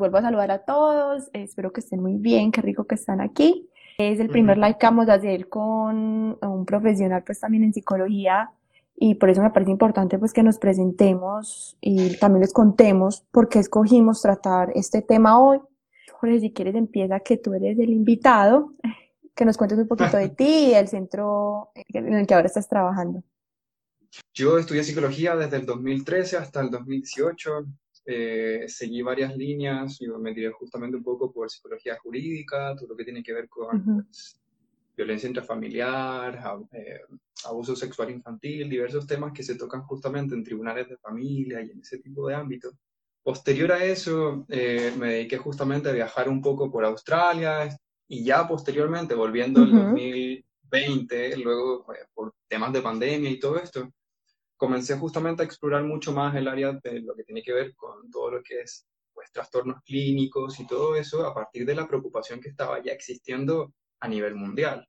Vuelvo a saludar a todos, espero que estén muy bien, qué rico que están aquí. Es el primer live que vamos a hacer con un profesional pues también en psicología y por eso me parece importante pues que nos presentemos y también les contemos por qué escogimos tratar este tema hoy. Jorge, si quieres empieza que tú eres el invitado, que nos cuentes un poquito de ti y el centro en el que ahora estás trabajando. Yo estudié psicología desde el 2013 hasta el 2018. Eh, seguí varias líneas, y me tiré justamente un poco por psicología jurídica, todo lo que tiene que ver con pues, violencia intrafamiliar, eh, abuso sexual infantil, diversos temas que se tocan justamente en tribunales de familia y en ese tipo de ámbitos. Posterior a eso, eh, me dediqué justamente a viajar un poco por Australia y ya posteriormente, volviendo en 2020, luego por temas de pandemia y todo esto, comencé justamente a explorar mucho más el área de lo que tiene que ver con todo lo que es pues, trastornos clínicos y todo eso a partir de la preocupación que estaba ya existiendo a nivel mundial.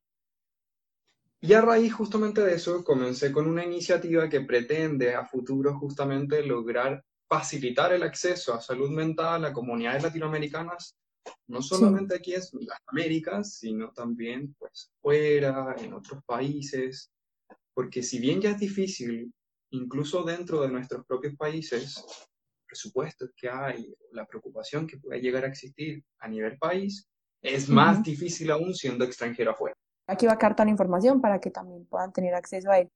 Y a raíz justamente de eso comencé con una iniciativa que pretende a futuro justamente lograr facilitar el acceso a salud mental a comunidades latinoamericanas, no solamente aquí en las Américas, sino también pues fuera, en otros países, porque si bien ya es difícil incluso dentro de nuestros propios países, presupuestos que hay, la preocupación que puede llegar a existir a nivel país, es más difícil aún siendo extranjero afuera. Aquí va a cartar la información para que también puedan tener acceso a él.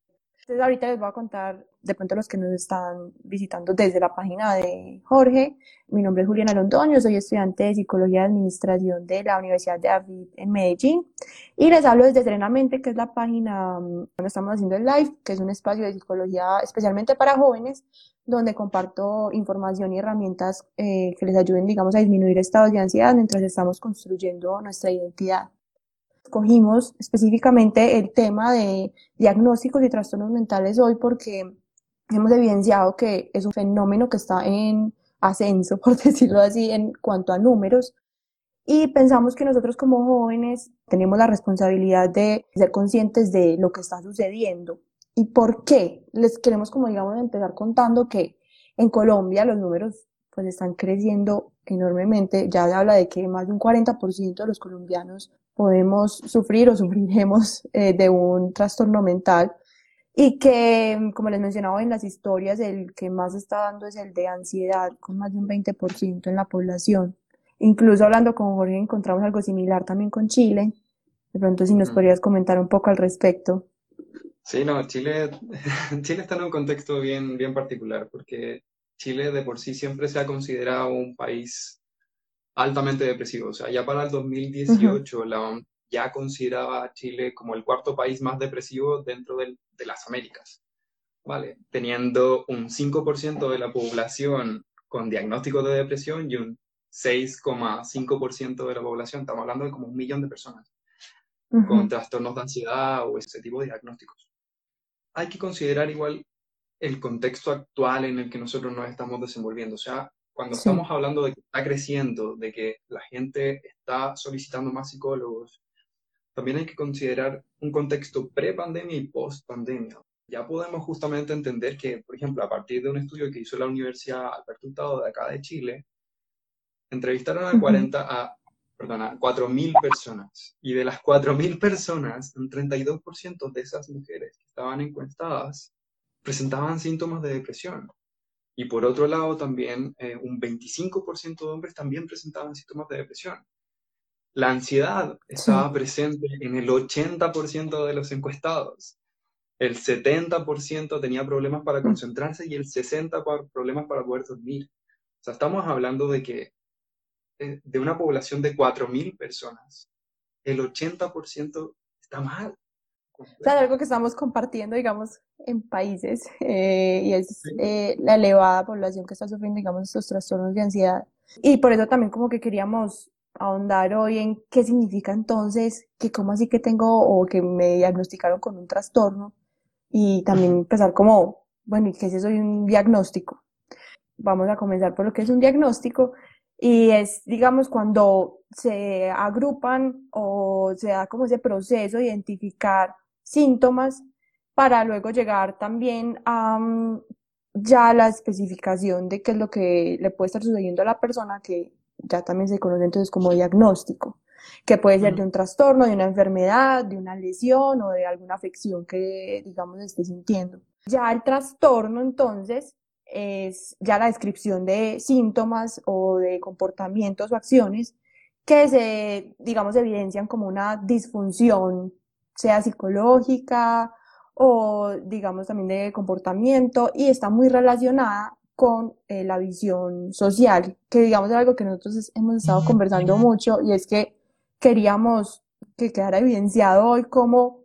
Entonces ahorita les voy a contar de pronto los que nos están visitando desde la página de Jorge. Mi nombre es Juliana Londoño, soy estudiante de Psicología y Administración de la Universidad de David en Medellín y les hablo desde Serenamente, que es la página mm, donde estamos haciendo el live, que es un espacio de psicología especialmente para jóvenes, donde comparto información y herramientas eh, que les ayuden, digamos, a disminuir estados de ansiedad mientras estamos construyendo nuestra identidad escogimos específicamente el tema de diagnósticos y trastornos mentales hoy porque hemos evidenciado que es un fenómeno que está en ascenso, por decirlo así, en cuanto a números. Y pensamos que nosotros como jóvenes tenemos la responsabilidad de ser conscientes de lo que está sucediendo. ¿Y por qué? Les queremos, como digamos, empezar contando que en Colombia los números pues están creciendo enormemente. Ya se habla de que más de un 40% de los colombianos podemos sufrir o sufriremos eh, de un trastorno mental y que, como les mencionaba en las historias, el que más está dando es el de ansiedad, con más de un 20% en la población. Incluso hablando con Jorge encontramos algo similar también con Chile. De pronto si nos podrías comentar un poco al respecto. Sí, no, Chile, Chile está en un contexto bien, bien particular, porque Chile de por sí siempre se ha considerado un país altamente depresivo. O sea, ya para el 2018 la OMS ya consideraba a Chile como el cuarto país más depresivo dentro de las Américas. ¿Vale? Teniendo un 5% de la población con diagnóstico de depresión y un 6,5% de la población, estamos hablando de como un millón de personas, con trastornos de ansiedad o ese tipo de diagnósticos. Hay que considerar igual el contexto actual en el que nosotros nos estamos desenvolviendo. O sea, cuando estamos hablando de que está creciendo, de que la gente está solicitando más psicólogos, también hay que considerar un contexto pre-pandemia y post-pandemia. Ya podemos justamente entender que, por ejemplo, a partir de un estudio que hizo la Universidad Alberto Hurtado de acá de Chile, entrevistaron a 40 a, perdona, 4.000 personas. Y de las 4.000 personas, un 32% de esas mujeres que estaban encuestadas presentaban síntomas de depresión. Y por otro lado, también eh, un 25% de hombres también presentaban síntomas de depresión. La ansiedad estaba presente en el 80% de los encuestados. El 70% tenía problemas para mm. concentrarse y el 60% problemas para poder dormir. O sea, estamos hablando de que eh, de una población de 4.000 personas, el 80% está mal. O sea, algo que estamos compartiendo, digamos, en países, eh, y es eh, la elevada población que está sufriendo, digamos, estos trastornos de ansiedad. Y por eso también como que queríamos ahondar hoy en qué significa entonces, que cómo así que tengo o que me diagnosticaron con un trastorno, y también empezar como, bueno, ¿y qué es eso de un diagnóstico? Vamos a comenzar por lo que es un diagnóstico, y es, digamos, cuando se agrupan o se da como ese proceso de identificar síntomas para luego llegar también a mm, ya la especificación de qué es lo que le puede estar sucediendo a la persona que ya también se conoce entonces como diagnóstico, que puede ser de un trastorno, de una enfermedad, de una lesión o de alguna afección que, digamos, esté sintiendo. Ya el trastorno, entonces, es ya la descripción de síntomas o de comportamientos o acciones que se, digamos, evidencian como una disfunción, sea psicológica o, digamos, también de comportamiento y está muy relacionada con eh, la visión social, que digamos es algo que nosotros hemos estado conversando mucho y es que queríamos que quedara evidenciado hoy cómo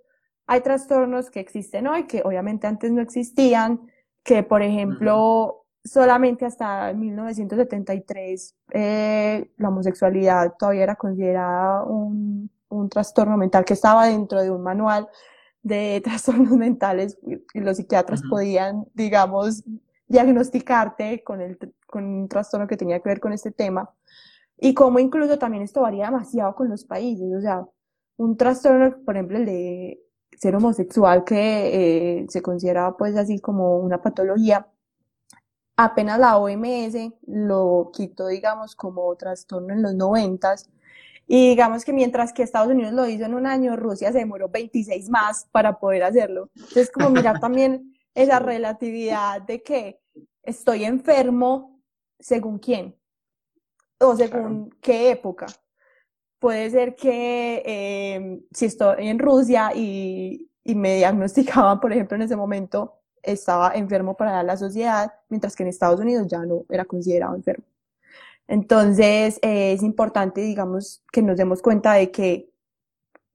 hay trastornos que existen hoy, que obviamente antes no existían, que por ejemplo solamente hasta 1973 eh, la homosexualidad todavía era considerada un, un trastorno mental que estaba dentro de un manual de trastornos mentales y los psiquiatras podían, digamos, diagnosticarte con, el, con un trastorno que tenía que ver con este tema. Y como incluso también esto varía demasiado con los países, o sea, un trastorno, por ejemplo, el de ser homosexual, que eh, se considera pues así como una patología, apenas la OMS lo quitó, digamos, como trastorno en los noventas, y digamos que mientras que Estados Unidos lo hizo en un año, Rusia se demoró 26 más para poder hacerlo. Entonces, como mirar también esa relatividad de que estoy enfermo según quién o según qué época. Puede ser que eh, si estoy en Rusia y, y me diagnosticaban, por ejemplo, en ese momento estaba enfermo para la sociedad, mientras que en Estados Unidos ya no era considerado enfermo. Entonces, eh, es importante, digamos, que nos demos cuenta de que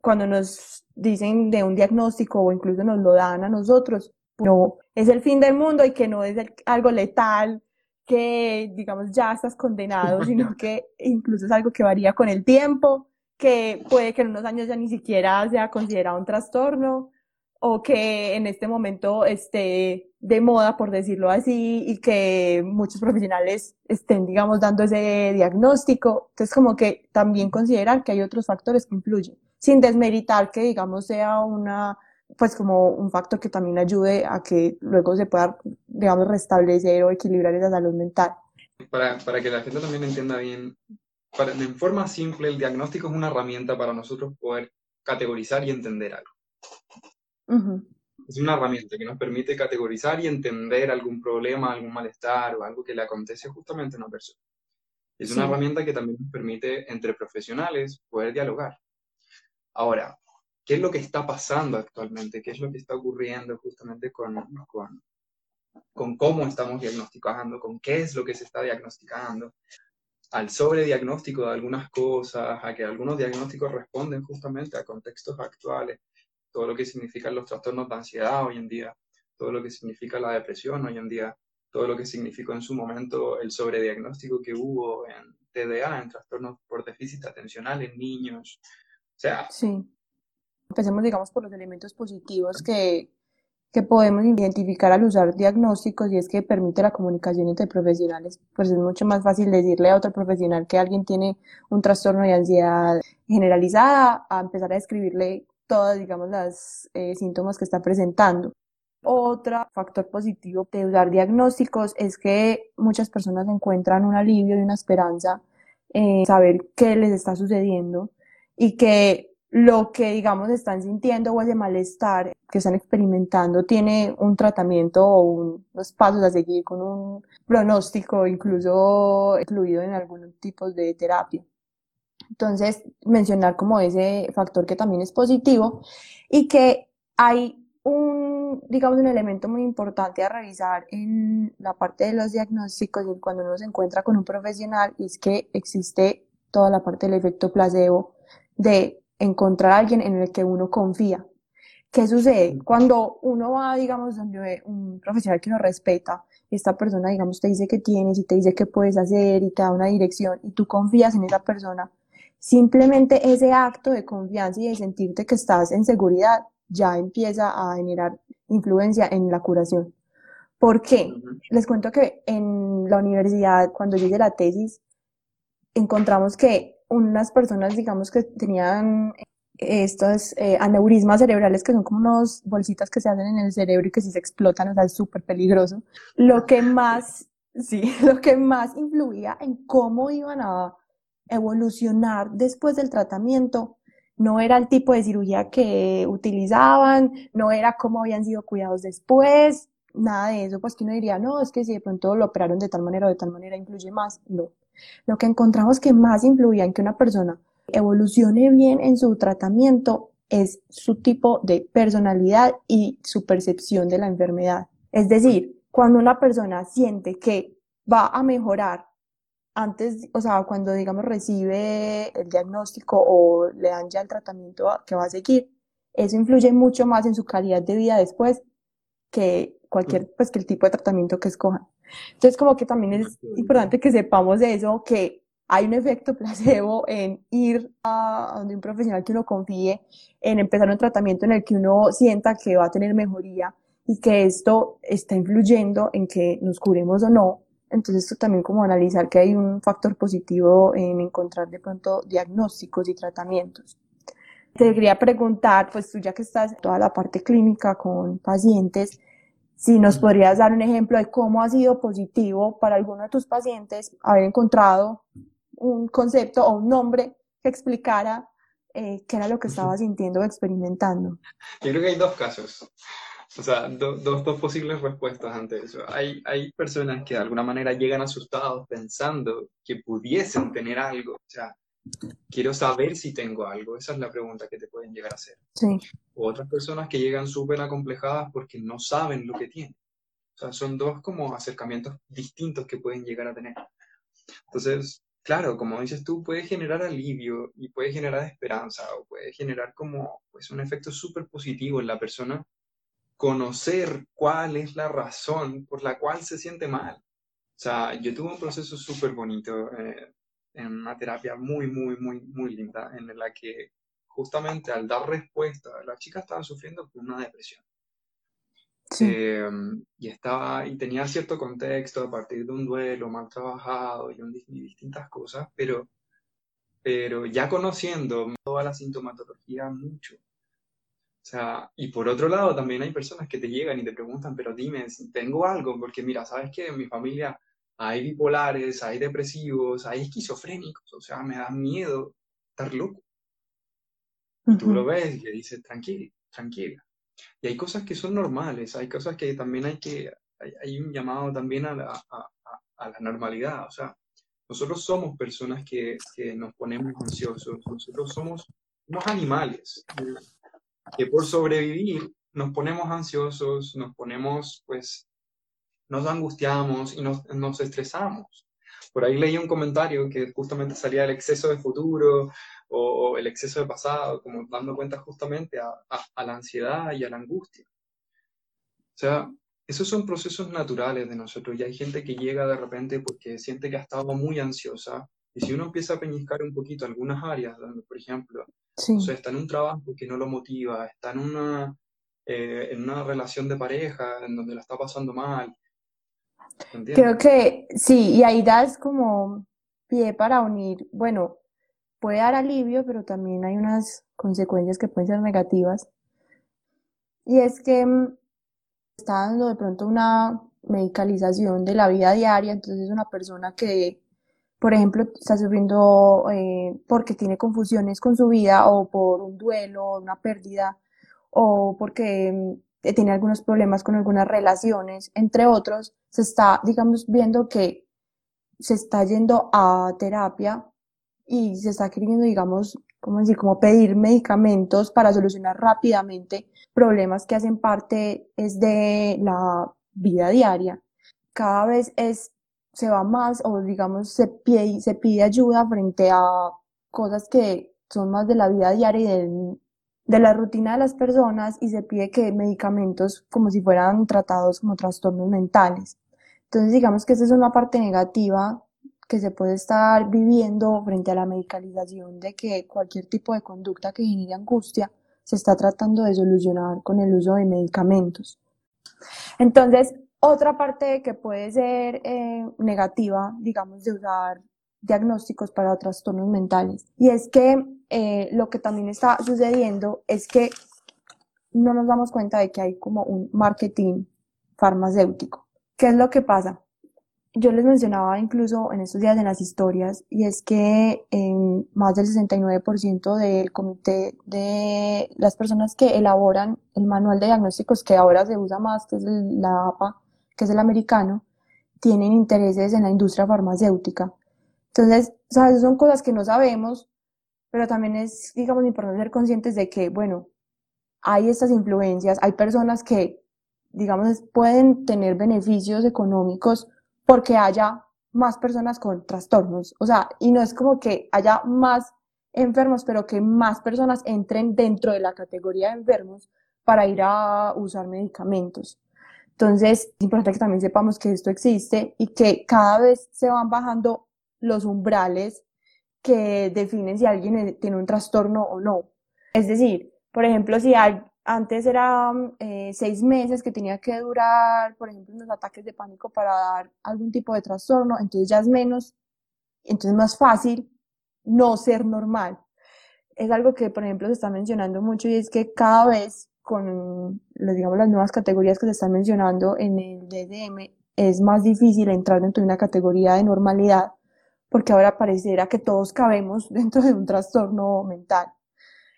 cuando nos dicen de un diagnóstico o incluso nos lo dan a nosotros, no es el fin del mundo y que no es algo letal, que digamos ya estás condenado, sino que incluso es algo que varía con el tiempo, que puede que en unos años ya ni siquiera sea considerado un trastorno o que en este momento esté de moda, por decirlo así, y que muchos profesionales estén, digamos, dando ese diagnóstico. Entonces, como que también considerar que hay otros factores que influyen, sin desmeritar que, digamos, sea una pues como un factor que también ayude a que luego se pueda, digamos, restablecer o equilibrar esa salud mental. Para, para que la gente también entienda bien, para, forma simple, el diagnóstico es una herramienta para nosotros poder categorizar y entender algo. Es una herramienta que nos permite categorizar y entender algún problema, algún malestar o algo que le acontece justamente a una persona. Es una herramienta que también nos permite entre profesionales poder dialogar. Ahora, qué es lo que está pasando actualmente, qué es lo que está ocurriendo justamente con, con, con cómo estamos diagnosticando, con qué es lo que se está diagnosticando, al sobrediagnóstico de algunas cosas, a que algunos diagnósticos responden justamente a contextos actuales, todo lo que significan los trastornos de ansiedad hoy en día, todo lo que significa la depresión hoy en día, todo lo que significó en su momento el sobrediagnóstico que hubo en TDA, en trastornos por déficit atencional en niños. O sea, sí. Empecemos, digamos, por los elementos positivos que, que podemos identificar al usar diagnósticos y es que permite la comunicación entre profesionales. Pues es mucho más fácil decirle a otro profesional que alguien tiene un trastorno de ansiedad generalizada a empezar a describirle todos, digamos, los eh, síntomas que está presentando. Otro factor positivo de usar diagnósticos es que muchas personas encuentran un alivio y una esperanza en saber qué les está sucediendo y que lo que, digamos, están sintiendo o ese malestar que están experimentando tiene un tratamiento o unos pasos a seguir con un pronóstico incluso incluido en algunos tipos de terapia. Entonces, mencionar como ese factor que también es positivo y que hay un, digamos, un elemento muy importante a revisar en la parte de los diagnósticos y cuando uno se encuentra con un profesional es que existe toda la parte del efecto placebo de encontrar a alguien en el que uno confía. ¿Qué sucede? Cuando uno va, digamos, donde un profesional que uno respeta, esta persona, digamos, te dice qué tienes y te dice qué puedes hacer y te da una dirección y tú confías en esa persona, simplemente ese acto de confianza y de sentirte que estás en seguridad ya empieza a generar influencia en la curación. ¿Por qué? Les cuento que en la universidad, cuando yo hice la tesis, encontramos que unas personas, digamos, que tenían estos eh, aneurismas cerebrales que son como unos bolsitas que se hacen en el cerebro y que si se explotan, o sea, es súper peligroso. Lo que más, sí, lo que más influía en cómo iban a evolucionar después del tratamiento no era el tipo de cirugía que utilizaban, no era cómo habían sido cuidados después, nada de eso, pues que uno diría, no, es que si de pronto lo operaron de tal manera o de tal manera influye más, no. Lo que encontramos que más influía en que una persona evolucione bien en su tratamiento es su tipo de personalidad y su percepción de la enfermedad. Es decir, cuando una persona siente que va a mejorar antes, o sea, cuando digamos recibe el diagnóstico o le dan ya el tratamiento que va a seguir, eso influye mucho más en su calidad de vida después que cualquier, pues que el tipo de tratamiento que escojan. Entonces, como que también es importante que sepamos eso, que hay un efecto placebo en ir a donde un profesional que uno confíe, en empezar un tratamiento en el que uno sienta que va a tener mejoría y que esto está influyendo en que nos curemos o no entonces, esto también como analizar que hay un factor positivo en encontrar de pronto diagnósticos y tratamientos. Te quería preguntar, pues tú ya que estás en toda la parte clínica con pacientes, si nos podrías dar un ejemplo de cómo ha sido positivo para alguno de tus pacientes haber encontrado un concepto o un nombre que explicara eh, qué era lo que estaba sintiendo o experimentando. Yo creo que hay dos casos. O sea, dos, dos posibles respuestas ante eso. Hay, hay personas que de alguna manera llegan asustados pensando que pudiesen tener algo. O sea, quiero saber si tengo algo. Esa es la pregunta que te pueden llegar a hacer. Sí. O otras personas que llegan súper acomplejadas porque no saben lo que tienen. O sea, son dos como acercamientos distintos que pueden llegar a tener. Entonces, claro, como dices tú, puede generar alivio y puede generar esperanza o puede generar como pues, un efecto súper positivo en la persona conocer cuál es la razón por la cual se siente mal. O sea, yo tuve un proceso súper bonito eh, en una terapia muy, muy, muy, muy linda, en la que justamente al dar respuesta, la chica estaba sufriendo con una depresión. Em, y estaba y tenía cierto contexto a partir de un duelo mal trabajado y, y distintas cosas, pero, pero ya conociendo toda la sintomatología mucho, o sea, y por otro lado, también hay personas que te llegan y te preguntan, pero dime, tengo algo, porque mira, ¿sabes qué? En mi familia hay bipolares, hay depresivos, hay esquizofrénicos, o sea, me da miedo estar loco. Tú lo ves y le dices, tranquila, tranquila. Y hay cosas que son normales, hay cosas que también hay que, hay, un llamado también a la, a, a la normalidad, o sea, nosotros somos personas que, que, nos ponemos ansiosos, nosotros somos unos animales que por sobrevivir nos ponemos ansiosos, nos ponemos, pues, nos angustiamos y nos, nos estresamos. Por ahí leí un comentario que justamente salía del exceso de futuro o, el exceso de pasado, como dando cuenta justamente a, a, la ansiedad y a la angustia. O sea, esos son procesos naturales de nosotros y hay gente que llega de repente porque siente que ha estado muy ansiosa y si uno empieza a peñiscar un poquito algunas áreas, donde, por ejemplo, o sea, está en un trabajo que no lo motiva, está en una, eh, en una relación de pareja en donde la está pasando mal. Creo que sí, y ahí das como pie para unir, bueno, puede dar alivio, pero también hay unas consecuencias que pueden ser negativas. Y es que mm, está dando de pronto una medicalización de la vida diaria, entonces es una persona que por ejemplo, está sufriendo eh, porque tiene confusiones con su vida o por un duelo, una pérdida, o porque mm, tiene algunos problemas con algunas relaciones, entre otros, se está, digamos, viendo que se está yendo a terapia y se está queriendo, digamos, como decir, como pedir medicamentos para solucionar rápidamente problemas que hacen parte es de la vida diaria. Cada vez es se va más o digamos se pide, se pide ayuda frente a cosas que son más de la vida diaria y de la rutina de las personas y se pide que medicamentos como si fueran tratados como trastornos mentales. Entonces digamos que esa es una parte negativa que se puede estar viviendo frente a la medicalización de que cualquier tipo de conducta que genere angustia se está tratando de solucionar con el uso de medicamentos. Entonces, otra parte que puede ser eh, negativa, digamos, de usar diagnósticos para trastornos mentales. Y es que eh, lo que también está sucediendo es que no nos damos cuenta de que hay como un marketing farmacéutico. ¿Qué es lo que pasa? yo les mencionaba incluso en estos días en las historias, y es que más del 69% del comité de las personas que elaboran el manual de diagnósticos, que ahora se usa más, que es la APA, que es el americano, tienen intereses en la industria farmacéutica. Entonces, ¿sabes? Son cosas que no sabemos, pero también es, digamos, importante ser conscientes de que, bueno, hay estas influencias, hay personas que, digamos, pueden tener beneficios económicos porque haya más personas con trastornos. O sea, y no es como que haya más enfermos, pero que más personas entren dentro de la categoría de enfermos para ir a usar medicamentos. Entonces, es importante que también sepamos que esto existe y que cada vez se van bajando los umbrales que definen si alguien tiene un trastorno o no. Es decir, por ejemplo, si hay, antes eran eh, seis meses que tenía que durar, por ejemplo, unos ataques de pánico para dar algún tipo de trastorno, entonces ya es menos, entonces es más fácil no ser normal. Es algo que, por ejemplo, se está mencionando mucho y es que cada vez con, digamos, las nuevas categorías que se están mencionando en el DDM, es más difícil entrar dentro de una categoría de normalidad, porque ahora pareciera que todos cabemos dentro de un trastorno mental.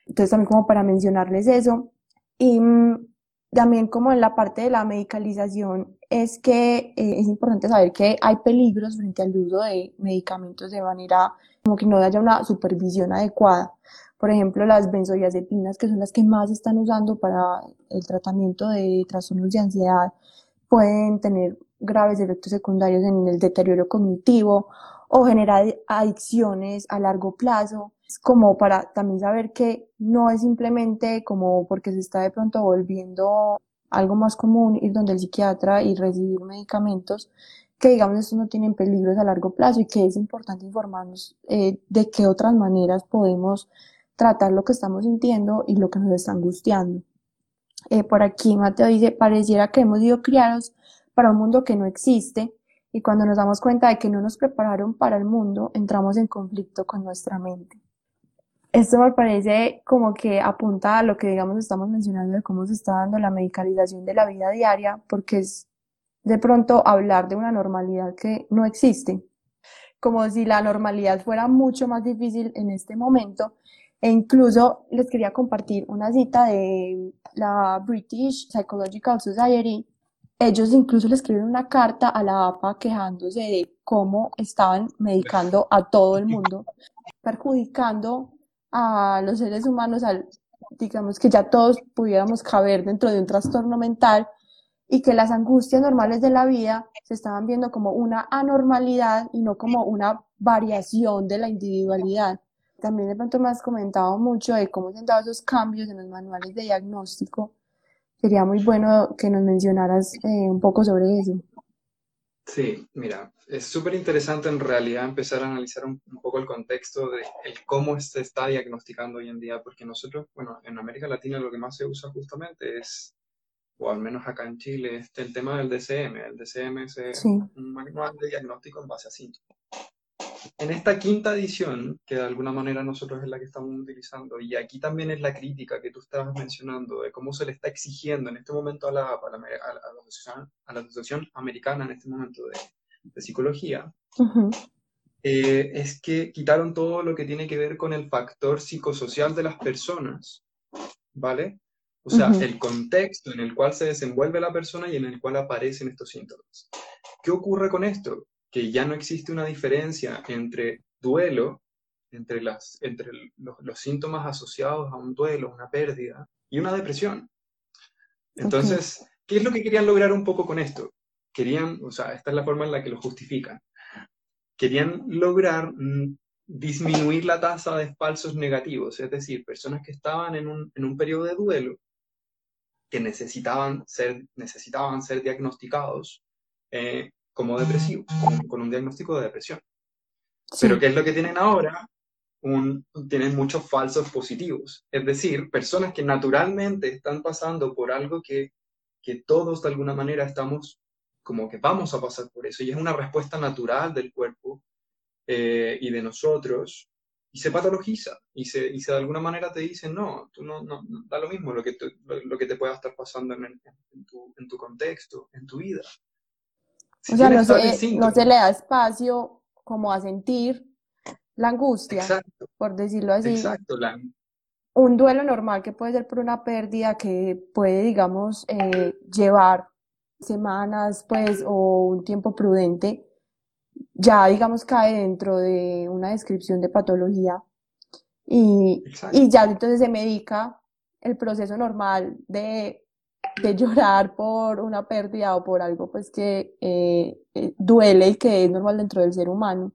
Entonces, también como para mencionarles eso, y mm, también como en la parte de la medicalización, es que eh, es importante saber que hay peligros frente al uso de medicamentos de manera como que no haya una supervisión adecuada. Por ejemplo, las benzodiazepinas, que son las que más están usando para el tratamiento de trastornos de ansiedad, pueden tener graves efectos secundarios en el deterioro cognitivo o generar adicciones a largo plazo. Como para también saber que no es simplemente como porque se está de pronto volviendo algo más común ir donde el psiquiatra y recibir medicamentos, que digamos estos no tienen peligros a largo plazo y que es importante informarnos eh, de qué otras maneras podemos tratar lo que estamos sintiendo y lo que nos está angustiando. Eh, por aquí Mateo dice, pareciera que hemos sido criados para un mundo que no existe y cuando nos damos cuenta de que no nos prepararon para el mundo, entramos en conflicto con nuestra mente. Esto me parece como que apunta a lo que, digamos, estamos mencionando de cómo se está dando la medicalización de la vida diaria, porque es de pronto hablar de una normalidad que no existe, como si la normalidad fuera mucho más difícil en este momento. E incluso les quería compartir una cita de la British Psychological Society. Ellos incluso le escribieron una carta a la APA quejándose de cómo estaban medicando a todo el mundo, perjudicando a los seres humanos, al, digamos que ya todos pudiéramos caber dentro de un trastorno mental y que las angustias normales de la vida se estaban viendo como una anormalidad y no como una variación de la individualidad. También de pronto me has comentado mucho de cómo se han dado esos cambios en los manuales de diagnóstico. Sería muy bueno que nos mencionaras eh, un poco sobre eso. Sí, mira, es súper interesante en realidad empezar a analizar un, poco el contexto de el cómo se está diagnosticando hoy en día, porque nosotros, bueno, en América Latina lo que más se usa justamente es, o al menos acá en Chile, es el tema del DCM. El DCM es un manual de diagnóstico en base a síntomas en esta quinta edición, que de alguna manera nosotros es la que estamos utilizando, y aquí también es la crítica que tú estabas mencionando de cómo se le está exigiendo en este momento a la, a la, asociación, Americana, en este momento de, psicología, eh, es que quitaron todo lo que tiene que ver con el factor psicosocial de las personas, ¿vale? O sea, el contexto en el cual se desenvuelve la persona y en el cual aparecen estos síntomas. ¿Qué ocurre con esto? Que ya no existe una diferencia entre duelo, entre, las, entre los, síntomas asociados a un duelo, una pérdida, y una depresión. Entonces, ¿qué es lo que querían lograr un poco con esto? Querían, o sea, esta es la forma en la que lo justifican. Querían lograr mm, disminuir la tasa de falsos negativos, es decir, personas que estaban en un, en un periodo de duelo, que necesitaban ser, necesitaban ser diagnosticados, eh, como depresivos, con, un diagnóstico de depresión. Pero ¿qué es lo que tienen ahora? Un, tienen muchos falsos positivos. Es decir, personas que naturalmente están pasando por algo que, que todos de alguna manera estamos como que vamos a pasar por eso. Y es una respuesta natural del cuerpo eh, y de nosotros. Y se patologiza. Y se, y se de alguna manera te dicen, no, tú no, no, da lo mismo lo que, lo, que te pueda estar pasando en, en, tu, en tu contexto, en tu vida o sea, no se, no se le da espacio como a sentir la angustia, por decirlo así. Exacto, un duelo normal que puede ser por una pérdida que puede, digamos, eh, llevar semanas, pues, o un tiempo prudente, ya, digamos, cae dentro de una descripción de patología y, y ya entonces se medica el proceso normal de, de, llorar por una pérdida o por algo, pues, que eh, eh, duele y que es normal dentro del ser humano.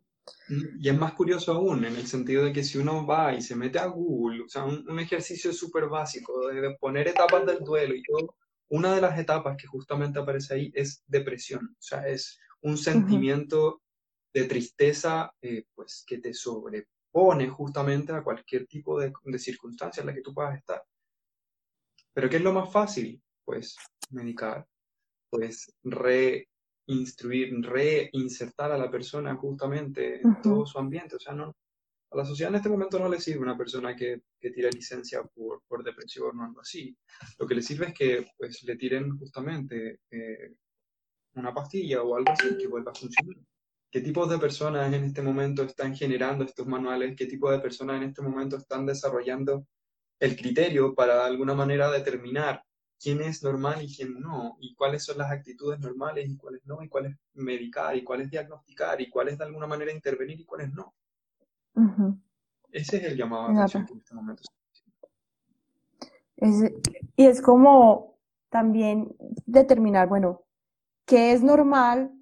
Y es más curioso aún, en el sentido de que si uno va y se mete a Google, o sea, un, ejercicio súper básico de, poner etapas del duelo y todo, una de las etapas que justamente aparece ahí es depresión, o sea, es un sentimiento de tristeza, eh, pues, que te sobrepone justamente a cualquier tipo de, de circunstancia en la que tú puedas estar. Pero ¿qué es lo más fácil? Pues medicar, pues re instruir, reinsertar a la persona justamente en todo su ambiente. O sea, no, a la sociedad en este momento no le sirve una persona que, que tira licencia por, por, depresión o algo así. Lo que le sirve es que pues, le tiren justamente eh, una pastilla o algo así que vuelva a funcionar. ¿Qué tipo de personas en este momento están generando estos manuales? ¿Qué tipo de personas en este momento están desarrollando el criterio para de alguna manera determinar quién es normal y quién no, y cuáles son las actitudes normales y cuáles no, y cuál es medicar, y cuál es diagnosticar, y cuál es de alguna manera intervenir y cuáles no. Ese es el llamado a atención que en este momento y es como también determinar, bueno, qué es normal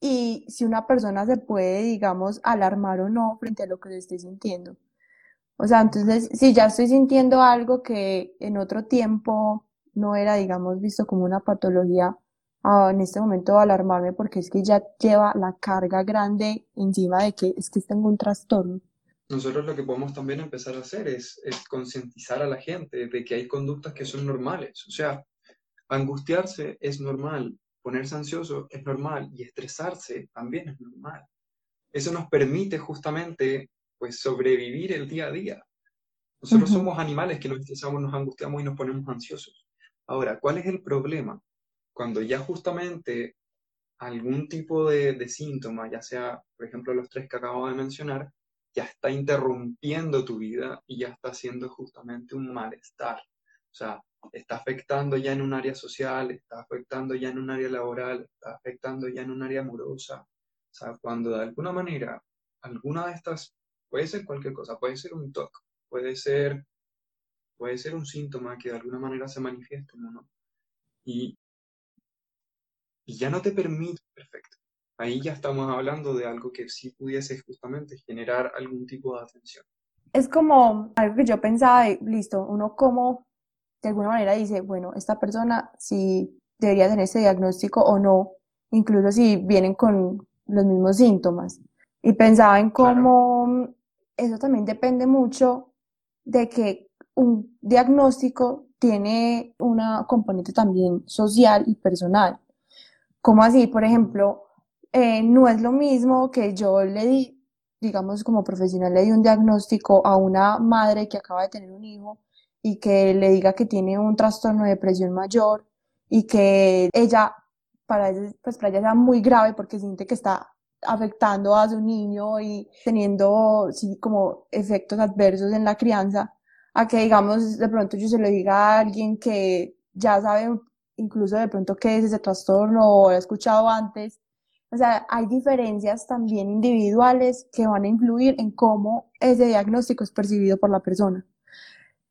y si una persona se puede, digamos, alarmar o no frente a lo que se esté sintiendo. O sea, entonces, si ya estoy sintiendo algo que en otro tiempo no era, digamos, visto como una patología, ah, en este momento alarmarme porque es que ya lleva la carga grande encima de que es que tengo un trastorno. Nosotros lo que podemos también empezar a hacer es, es concientizar a la gente de que hay conductas que son normales. O sea, angustiarse es normal, ponerse ansioso es normal y estresarse también es normal. Eso nos permite justamente pues sobrevivir el día a día. Nosotros somos animales que nos estresamos, nos angustiamos y nos ponemos ansiosos. Ahora, ¿cuál es el problema? Cuando ya justamente algún tipo de, síntoma, ya sea, por ejemplo, los tres que acabo de mencionar, ya está interrumpiendo tu vida y ya está haciendo justamente un malestar. O sea, está afectando ya en un área social, está afectando ya en un área laboral, está afectando ya en un área amorosa. O sea, cuando de alguna manera alguna de estas, puede ser cualquier cosa, puede ser un TOC, puede ser puede ser un síntoma que de alguna manera se manifieste, ¿no? Y, y ya no te permite, perfecto. Ahí ya estamos hablando de algo que sí pudiese justamente generar algún tipo de atención. Es como algo que yo pensaba de, listo, uno como de alguna manera dice, bueno, esta persona sí debería tener ese diagnóstico o no, incluso si vienen con los mismos síntomas. Y pensaba en cómo eso también depende mucho de que un diagnóstico tiene una componente también social y personal. Como así? Por ejemplo, eh, no es lo mismo que yo le di, digamos como profesional, le di un diagnóstico a una madre que acaba de tener un hijo y que le diga que tiene un trastorno de depresión mayor y que ella, para, pues para ella sea muy grave porque siente que está afectando a su niño y teniendo como efectos adversos en la crianza, a que digamos de pronto yo se lo diga a alguien que ya sabe incluso de pronto qué es ese trastorno o lo ha escuchado antes. O sea, hay diferencias también individuales que van a influir en cómo ese diagnóstico es percibido por la persona.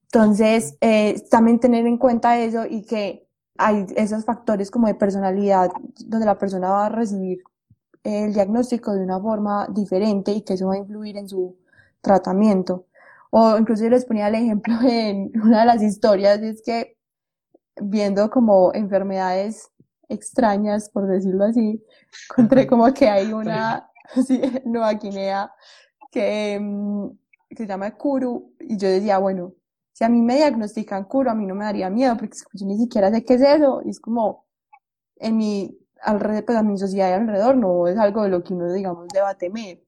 Entonces, eh, también tener en cuenta eso y que hay esos factores como de personalidad donde la persona va a recibir el diagnóstico de una forma diferente y que eso va a influir en su tratamiento. O incluso yo les ponía el ejemplo en una de las historias, es que viendo como enfermedades extrañas, por decirlo así, encontré como que hay una sí, Nueva Guinea que, mm, que, se llama Kuru, y yo decía, bueno, si a mí me diagnostican Kuru, a mí no me daría miedo, porque yo ni siquiera sé qué es eso, y es como, en mi, alrededor, pues a mi sociedad alrededor, no es algo de lo que uno, digamos, deba temer.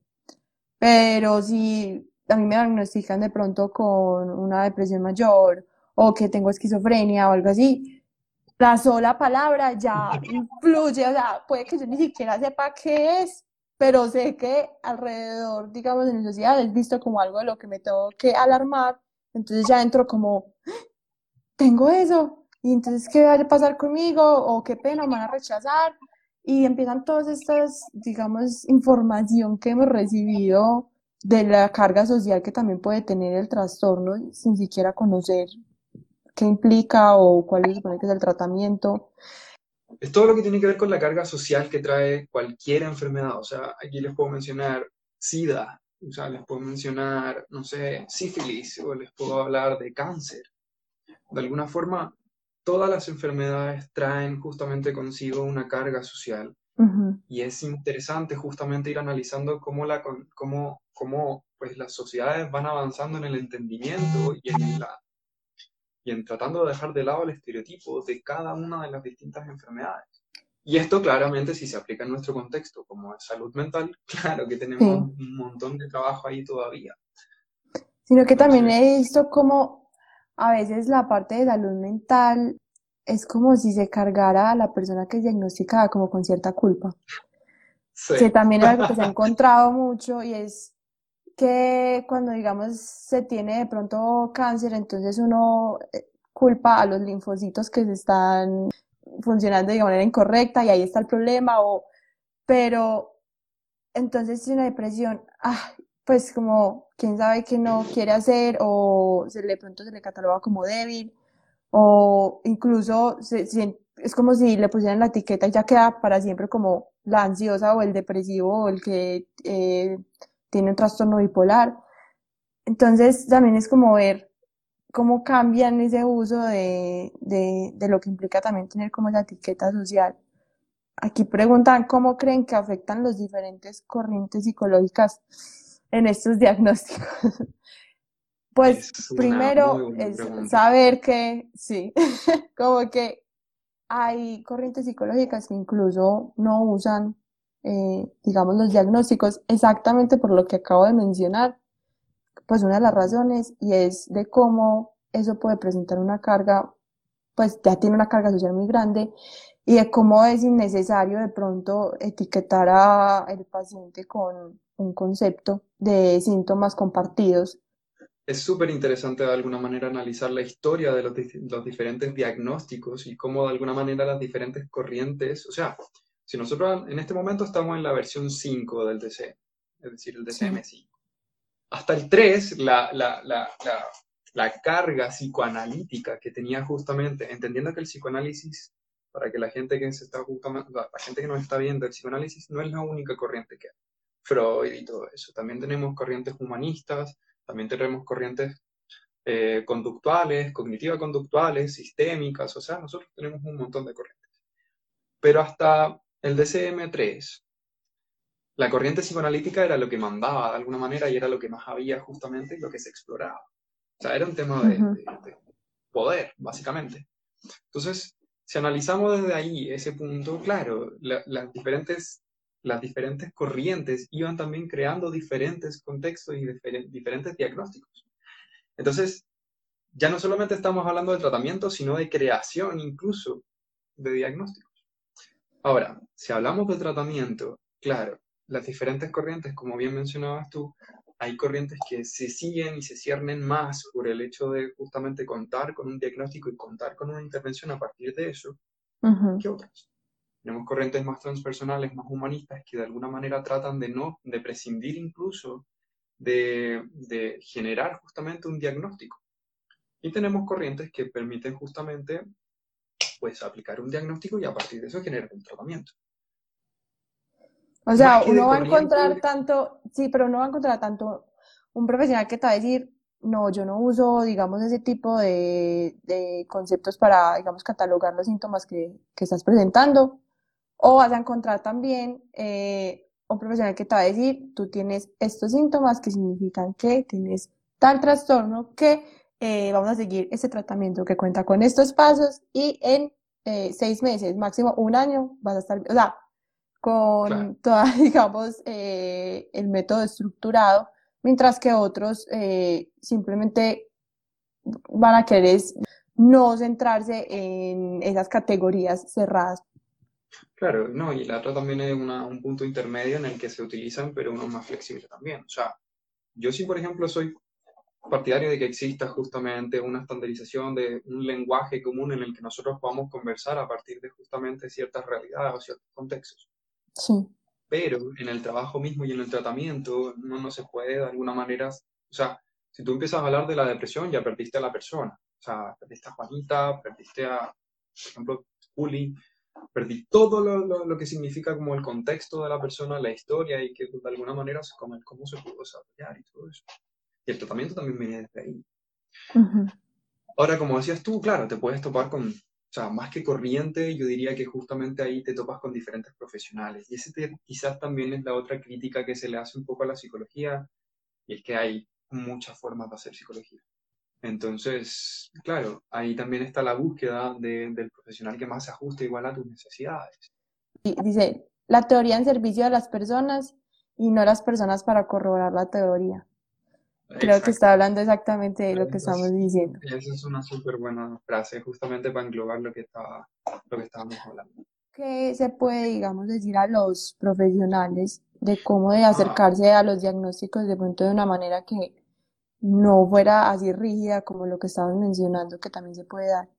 Pero si a mí me diagnostican de pronto con una depresión mayor o que tengo esquizofrenia o algo así, la sola palabra ya influye, o sea, puede que yo ni siquiera sepa qué es, pero sé que alrededor, digamos, en la sociedad es visto como algo de lo que me tengo que alarmar, entonces ya entro como, tengo eso, y entonces, ¿qué va a pasar conmigo? O qué pena, me van a rechazar, y empiezan todas estas, digamos, información que hemos recibido de la carga social que también puede tener el trastorno sin siquiera conocer qué implica o cuál es, que es el tratamiento. Es todo lo que tiene que ver con la carga social que trae cualquier enfermedad. O sea, aquí les puedo mencionar SIDA, o sea, les puedo mencionar, no sé, sífilis, o les puedo hablar de cáncer. De alguna forma, todas las enfermedades traen justamente consigo una carga social. Y es interesante justamente ir analizando cómo, la, cómo, cómo pues, las sociedades van avanzando en el entendimiento y en la y en tratando de dejar de lado el estereotipo de cada una de las distintas enfermedades. Y esto claramente si se aplica en nuestro contexto como es salud mental, claro que tenemos un montón de trabajo ahí todavía. Sino que también he visto como a veces la parte de salud mental es como si se cargara a la persona que es diagnosticada como con cierta culpa. Sí. Que también es algo que se ha encontrado mucho y es que cuando, digamos, se tiene de pronto cáncer, entonces uno eh, culpa a los linfocitos que se están funcionando de manera incorrecta y ahí está el problema, o, pero entonces si una depresión, ah, pues como quién sabe qué no quiere hacer o se le pronto se le cataloga como débil o incluso es como si le pusieran la etiqueta y ya queda para siempre como la ansiosa o el depresivo o el que eh, tiene un trastorno bipolar. Entonces también es como ver cómo cambian ese uso de, de, lo que implica también tener como esa etiqueta social. Aquí preguntan cómo creen que afectan los diferentes corrientes psicológicas en estos diagnósticos. Pues primero es saber que, sí, como que hay corrientes psicológicas que incluso no usan eh, digamos, los diagnósticos exactamente por lo que acabo de mencionar. Pues una de las razones y es de cómo eso puede presentar una carga, pues ya tiene una carga social muy grande y de cómo es innecesario de pronto etiquetar a el paciente con un concepto de síntomas compartidos. Es súper interesante de alguna manera analizar la historia de los, los, diferentes diagnósticos y cómo de alguna manera las diferentes corrientes, o sea, si nosotros en este momento estamos en la versión 5 del DC, es decir, el DCM5, hasta el 3, la, la, la, la, carga psicoanalítica que tenía justamente, entendiendo que el psicoanálisis, para que la gente que, se está justamente, la gente que nos está viendo, el psicoanálisis no es la única corriente que hay. Freud y todo eso. También tenemos corrientes humanistas, también tenemos corrientes eh, conductuales, cognitiva-conductuales, sistémicas, o sea, nosotros tenemos un montón de corrientes. Pero hasta el DCM3, la corriente psicoanalítica era lo que mandaba de alguna manera y era lo que más había justamente lo que se exploraba. O sea, era un tema de, poder, básicamente. Entonces, si analizamos desde ahí ese punto, claro, las, diferentes, las diferentes corrientes iban también creando diferentes contextos y diferentes diagnósticos. Entonces, ya no solamente estamos hablando de tratamiento, sino de creación incluso de diagnósticos. Ahora, si hablamos de tratamiento, claro, las diferentes corrientes, como bien mencionabas tú, hay corrientes que se siguen y se ciernen más por el hecho de justamente contar con un diagnóstico y contar con una intervención a partir de eso que otras. Tenemos corrientes más transpersonales, más humanistas, que de alguna manera tratan de no, de prescindir incluso de, de generar justamente un diagnóstico. Y tenemos corrientes que permiten justamente pues aplicar un diagnóstico y a partir de eso generar un tratamiento. O sea, uno va a encontrar tanto, sí, pero uno va a encontrar tanto un profesional que te va a decir, no, yo no uso, digamos, ese tipo de, conceptos para, digamos, catalogar los síntomas que, estás presentando. O vas a encontrar también eh, un profesional que te va a decir, tú tienes estos síntomas que significan que tienes tal trastorno que eh, vamos a seguir este tratamiento que cuenta con estos pasos y en eh, seis meses, máximo un año, vas a estar, o sea, con toda, digamos, eh, el método estructurado, mientras que otros simplemente van a querer no centrarse en esas categorías cerradas. Claro, no, y la otra también es un punto intermedio en el que se utilizan, pero uno más flexible también. O sea, yo sí, por ejemplo, soy partidario de que exista justamente una estandarización de un lenguaje común en el que nosotros podamos conversar a partir de justamente ciertas realidades o ciertos contextos. Sí. Pero en el trabajo mismo y en el tratamiento uno no se puede de alguna manera, o sea, si tú empiezas a hablar de la depresión ya perdiste a la persona, o sea, perdiste a Juanita, perdiste a, por ejemplo, Juli, perdí todo lo, lo, que significa como el contexto de la persona, la historia y que de alguna manera como cómo se pudo desarrollar y todo eso. Y el tratamiento también viene desde ahí. Ahora, como decías tú, claro, te puedes topar con, o sea, más que corriente, yo diría que justamente ahí te topas con diferentes profesionales. Y ese quizás también es la otra crítica que se le hace un poco a la psicología, y es que hay muchas formas de hacer psicología. Entonces, claro, ahí también está la búsqueda del profesional que más se ajuste igual a tus necesidades. Dice, la teoría en servicio de las personas y no las personas para corroborar la teoría. Creo que está hablando exactamente de lo que estamos diciendo. Esa es una súper buena frase, justamente para englobar lo que, estaba, lo que estábamos hablando. ¿Qué se puede, digamos, decir a los profesionales de cómo de acercarse a los diagnósticos de pronto de una manera que no fuera así rígida como lo que estabas mencionando, que también se puede dar?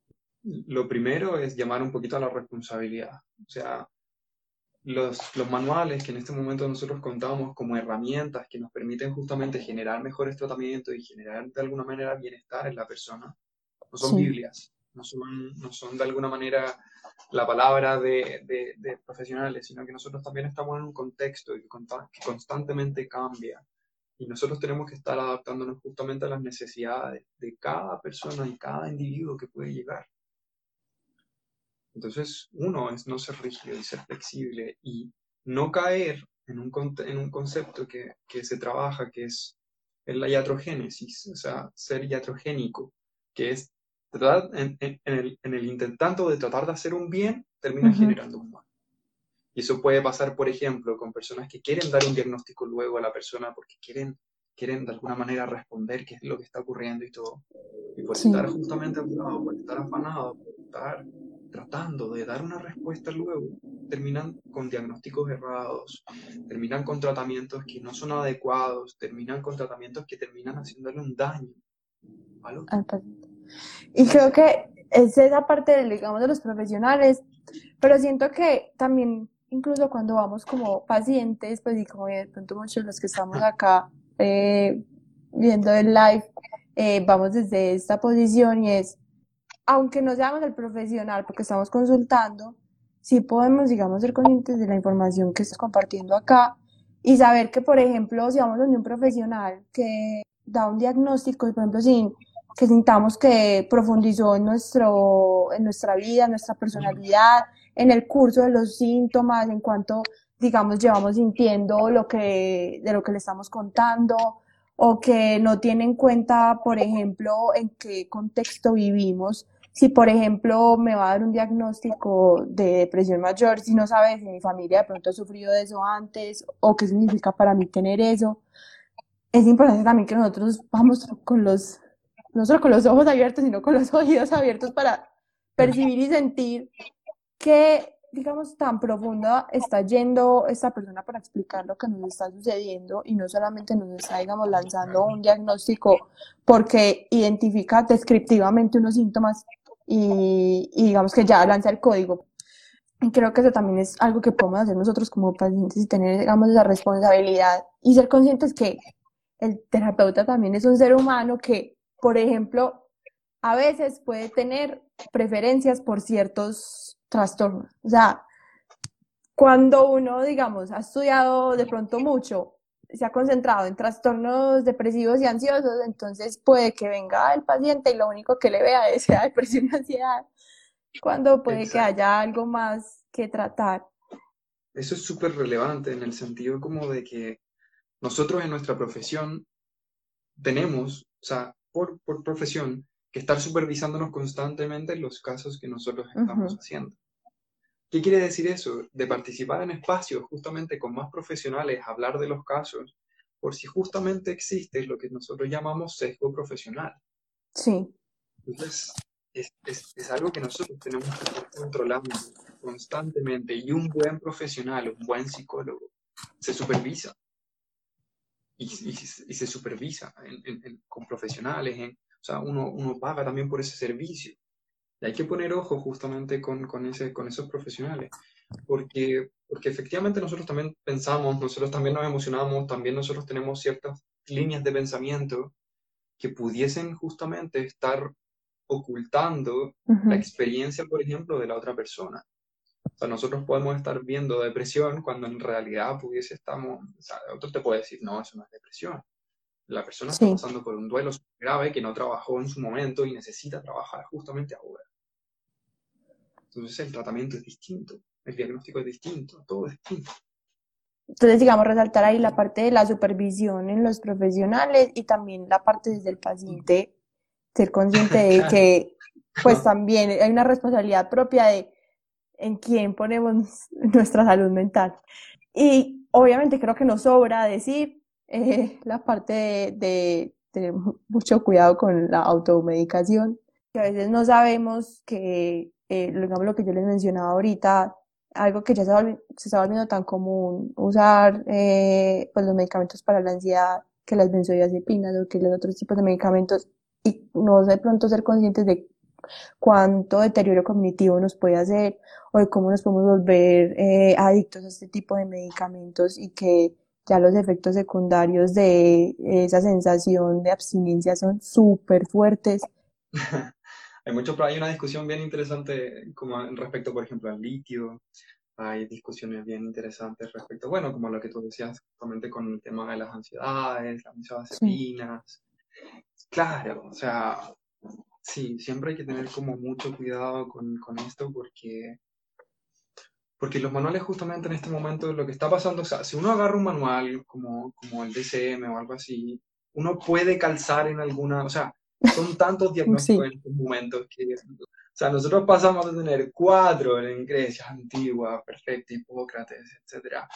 Lo primero es llamar un poquito a la responsabilidad. O sea, los, los, manuales que en este momento nosotros contamos como herramientas que nos permiten justamente generar mejores tratamientos y generar de alguna manera bienestar en la persona, no son Biblias, no son, no son de alguna manera la palabra de, de, profesionales, sino que nosotros también estamos en un contexto que constantemente cambia y nosotros tenemos que estar adaptándonos justamente a las necesidades de cada persona y cada individuo que puede llegar. Entonces, uno es no ser rígido y ser flexible y no caer en un, en un concepto que, que, se trabaja, que es la iatrogénesis, o sea, ser iatrogénico, que es tratar en, en, el, en, el, intentando de tratar de hacer un bien, termina generando un mal. Y eso puede pasar, por ejemplo, con personas que quieren dar un diagnóstico luego a la persona porque quieren, quieren de alguna manera responder qué es lo que está ocurriendo y todo. Y por estar justamente apurado, por estar afanado, por estar tratando de dar una respuesta luego, terminan con diagnósticos errados, terminan con tratamientos que no son adecuados, terminan con tratamientos que terminan haciéndole un daño. Y creo que es esa parte, digamos, de los profesionales, pero siento que también, incluso cuando vamos como pacientes, pues y como de pronto muchos de los que estamos acá eh, viendo el live, eh, vamos desde esta posición y es, aunque no seamos el profesional porque estamos consultando, sí podemos, digamos, ser conscientes de la información que estás compartiendo acá y saber que, por ejemplo, si vamos donde un profesional que da un diagnóstico, por ejemplo, sin que sintamos que profundizó en, nuestro, en nuestra vida, en nuestra personalidad, en el curso de los síntomas, en cuanto, digamos, llevamos sintiendo lo que, de lo que le estamos contando, o que no tiene en cuenta, por ejemplo, en qué contexto vivimos, si, por ejemplo, me va a dar un diagnóstico de depresión mayor, si no sabes si mi familia de pronto ha sufrido de eso antes o qué significa para mí tener eso, es importante también que nosotros vamos con los, no solo con los ojos abiertos, sino con los oídos abiertos para percibir y sentir qué, digamos, tan profunda está yendo esta persona para explicar lo que nos está sucediendo y no solamente nos está, digamos, lanzando un diagnóstico porque identifica descriptivamente unos síntomas y, digamos que ya lanza el código. Y creo que eso también es algo que podemos hacer nosotros como pacientes y tener, digamos, esa responsabilidad y ser conscientes que el terapeuta también es un ser humano que, por ejemplo, a veces puede tener preferencias por ciertos trastornos. O sea, cuando uno, digamos, ha estudiado de pronto mucho se ha concentrado en trastornos depresivos y ansiosos, entonces puede que venga el paciente y lo único que le vea es la depresión y ansiedad, cuando puede que haya algo más que tratar. Eso es súper relevante en el sentido como de que nosotros en nuestra profesión tenemos, o sea, por, por profesión, que estar supervisándonos constantemente en los casos que nosotros estamos haciendo. ¿Qué quiere decir eso? De participar en espacios justamente con más profesionales, hablar de los casos, por si justamente existe lo que nosotros llamamos sesgo profesional. Sí. Entonces, es, es, algo que nosotros tenemos que estar controlando constantemente y un buen profesional, un buen psicólogo, se supervisa y, y, se supervisa con profesionales, en, o sea, uno, uno paga también por ese servicio. Y hay que poner ojo justamente con, con, ese, con esos profesionales, porque, porque efectivamente nosotros también pensamos, nosotros también nos emocionamos, también nosotros tenemos ciertas líneas de pensamiento que pudiesen justamente estar ocultando la experiencia, por ejemplo, de la otra persona. O sea, nosotros podemos estar viendo depresión cuando en realidad pudiese estamos, o sea, otro te puede decir, no, eso no es depresión. La persona está pasando por un duelo grave que no trabajó en su momento y necesita trabajar justamente ahora. Entonces el tratamiento es distinto, el diagnóstico es distinto, todo es distinto. Entonces, digamos, resaltar ahí la parte de la supervisión en los profesionales y también la parte desde el paciente, ser consciente de que pues también hay una responsabilidad propia de en quién ponemos nuestra salud mental. Y obviamente creo que nos sobra decir eh, la parte de, tener mucho cuidado con la automedicación, que a veces no sabemos que, eh, lo que yo les mencionaba ahorita, algo que ya se, está volviendo tan común, usar eh, pues los medicamentos para la ansiedad, que las benzodiazepinas o que los otros tipos de medicamentos, y no de pronto ser conscientes de cuánto deterioro cognitivo nos puede hacer o de cómo nos podemos volver eh, adictos a este tipo de medicamentos y que ya los efectos secundarios de esa sensación de abstinencia son súper fuertes. hay mucho, hay una discusión bien interesante como respecto, por ejemplo, al litio. Hay discusiones bien interesantes respecto, bueno, como lo que tú decías justamente con el tema de las ansiedades, las benzodiazepinas. Claro, o sea, Sí, siempre hay que tener como mucho cuidado con, con esto porque, porque los manuales justamente en este momento lo que está pasando, o sea, si uno agarra un manual como, como el DCM o algo así, uno puede calzar en alguna, o sea, son tantos diagnósticos en estos momentos que, o sea, nosotros pasamos de tener cuatro en Grecia antigua, perfecta, Hipócrates, etcétera,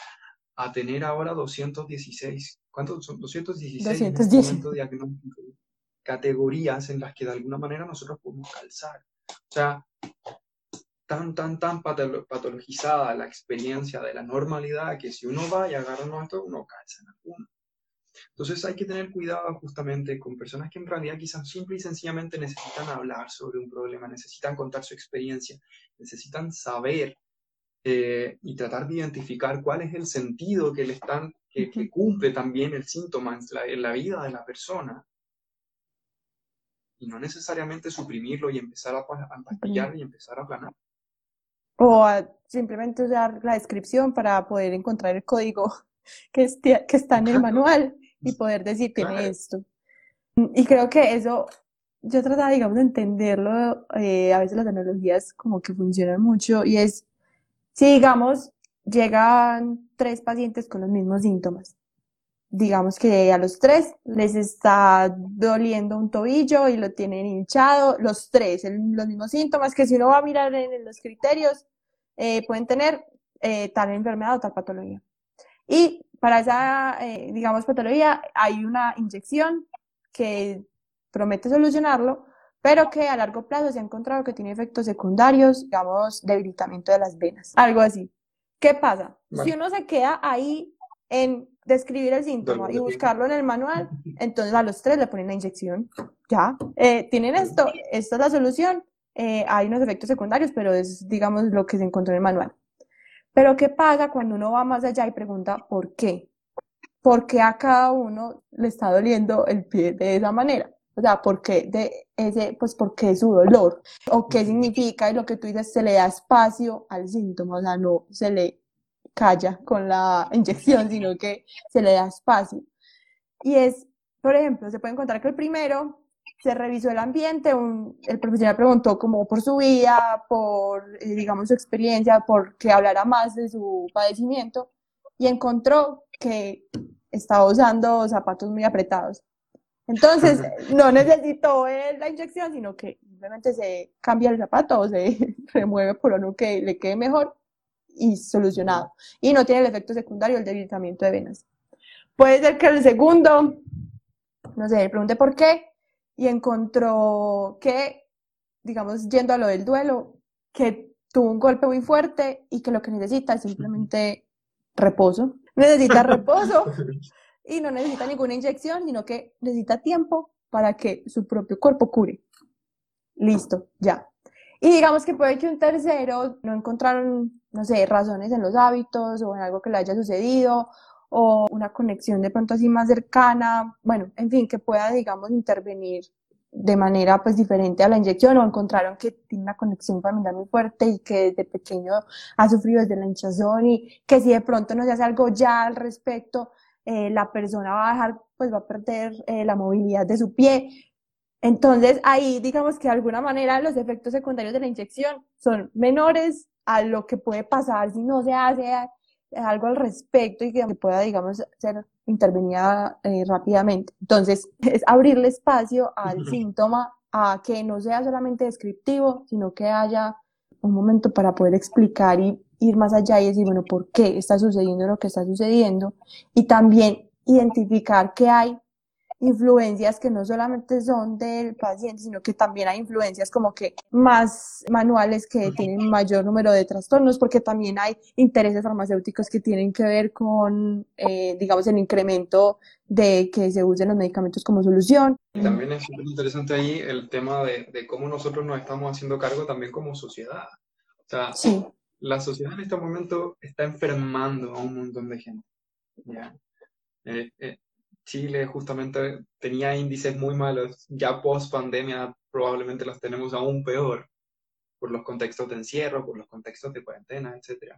a tener ahora 216. ¿Cuántos son? 216 210. en diagnósticos categorías en las que de alguna manera nosotros podemos calzar. O sea, tan, tan, tan patologizada la experiencia de la normalidad que si uno va y agarra esto, uno calza en alguno. Entonces hay que tener cuidado justamente con personas que en realidad quizás simple y sencillamente necesitan hablar sobre un problema, necesitan contar su experiencia, necesitan saber eh, y tratar de identificar cuál es el sentido que le están, que, cumple también el síntoma en la vida de la persona. Y no necesariamente suprimirlo y empezar a, a y empezar a aplanar. O simplemente usar la descripción para poder encontrar el código que, que está en el manual y poder decir tiene esto. Y creo que eso, yo trataba, digamos, de entenderlo, eh, a veces las analogías como que funcionan mucho y es, si digamos, llegan tres pacientes con los mismos síntomas digamos que a los tres les está doliendo un tobillo y lo tienen hinchado, los tres, los mismos síntomas que si uno va a mirar en, los criterios, eh, pueden tener eh, tal enfermedad o tal patología. Y para esa, eh, digamos, patología hay una inyección que promete solucionarlo, pero que a largo plazo se ha encontrado que tiene efectos secundarios, digamos, debilitamiento de las venas, algo así. ¿Qué pasa? Si uno se queda ahí en describir el síntoma y buscarlo en el manual, entonces a los tres le ponen la inyección. Ya, eh, tienen esto, esta es la solución. Eh, hay unos efectos secundarios, pero es, digamos, lo que se encontró en el manual. Pero ¿qué pasa cuando uno va más allá y pregunta por qué? ¿Por qué a cada uno le está doliendo el pie de esa manera? O sea, ¿por qué de ese, pues, ¿por qué su dolor? ¿O qué significa? Y lo que tú dices, se le da espacio al síntoma, o sea, no se le calla con la inyección, sino que se le da espacio. Y es, por ejemplo, se puede encontrar que el primero se revisó el ambiente, el profesional preguntó como por su vida, por, eh, digamos, su experiencia, por que hablara más de su padecimiento, y encontró que estaba usando zapatos muy apretados. Entonces, no necesitó la inyección, sino que simplemente se cambia el zapato o se remueve por uno que le quede mejor y solucionado. Y no tiene el efecto secundario el debilitamiento de venas. Puede ser que el segundo, no sé, pregunte por qué y encontró que digamos, yendo a lo del duelo, que tuvo un golpe muy fuerte y que lo que necesita es simplemente reposo. Necesita reposo y no necesita ninguna inyección, sino que necesita tiempo para que su propio cuerpo cure. Listo, ya. Y digamos que puede que un tercero no encontraron, no sé, razones en los hábitos o en algo que le haya sucedido o una conexión de pronto así más cercana, bueno, en fin, que pueda, digamos, intervenir de manera pues diferente a la inyección o encontraron que tiene una conexión familiar muy fuerte y que desde pequeño ha sufrido desde la hinchazón y que si de pronto no se hace algo ya al respecto, eh, la persona va a dejar, pues va a perder eh, la movilidad de su pie. Entonces ahí digamos que de alguna manera los efectos secundarios de la inyección son menores a lo que puede pasar si no se hace algo al respecto y que pueda, digamos, ser intervenida eh, rápidamente. Entonces, es abrirle espacio al síntoma a que no sea solamente descriptivo, sino que haya un momento para poder explicar y ir más allá y decir, bueno, ¿por qué está sucediendo lo que está sucediendo? Y también identificar qué hay influencias que no solamente son del paciente, sino que también hay influencias como que más manuales que tienen mayor número de trastornos, porque también hay intereses farmacéuticos que tienen que ver con, eh, digamos, el incremento de que se usen los medicamentos como solución. También es súper interesante ahí el tema de, de, cómo nosotros nos estamos haciendo cargo también como sociedad. O sea, sí. la sociedad en este momento está enfermando a un montón de gente. ¿ya? Eh, eh, Chile justamente tenía índices muy malos, ya post pandemia probablemente los tenemos aún peor por los contextos de encierro, por los contextos de cuarentena, etc.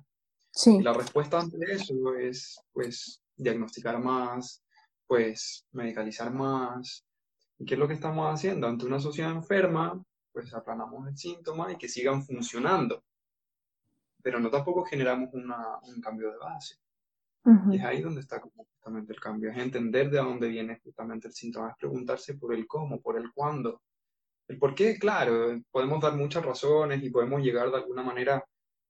Sí. Y la respuesta ante eso es, pues, diagnosticar más, pues, medicalizar más. ¿Y qué es lo que estamos haciendo? Ante una sociedad enferma, pues aplanamos el síntoma y que sigan funcionando. Pero no tampoco generamos un cambio de base. Y es ahí donde está justamente el cambio, es entender de dónde viene justamente el síntoma, es preguntarse por el cómo, por el cuándo. El por qué, claro, podemos dar muchas razones y podemos llegar de alguna manera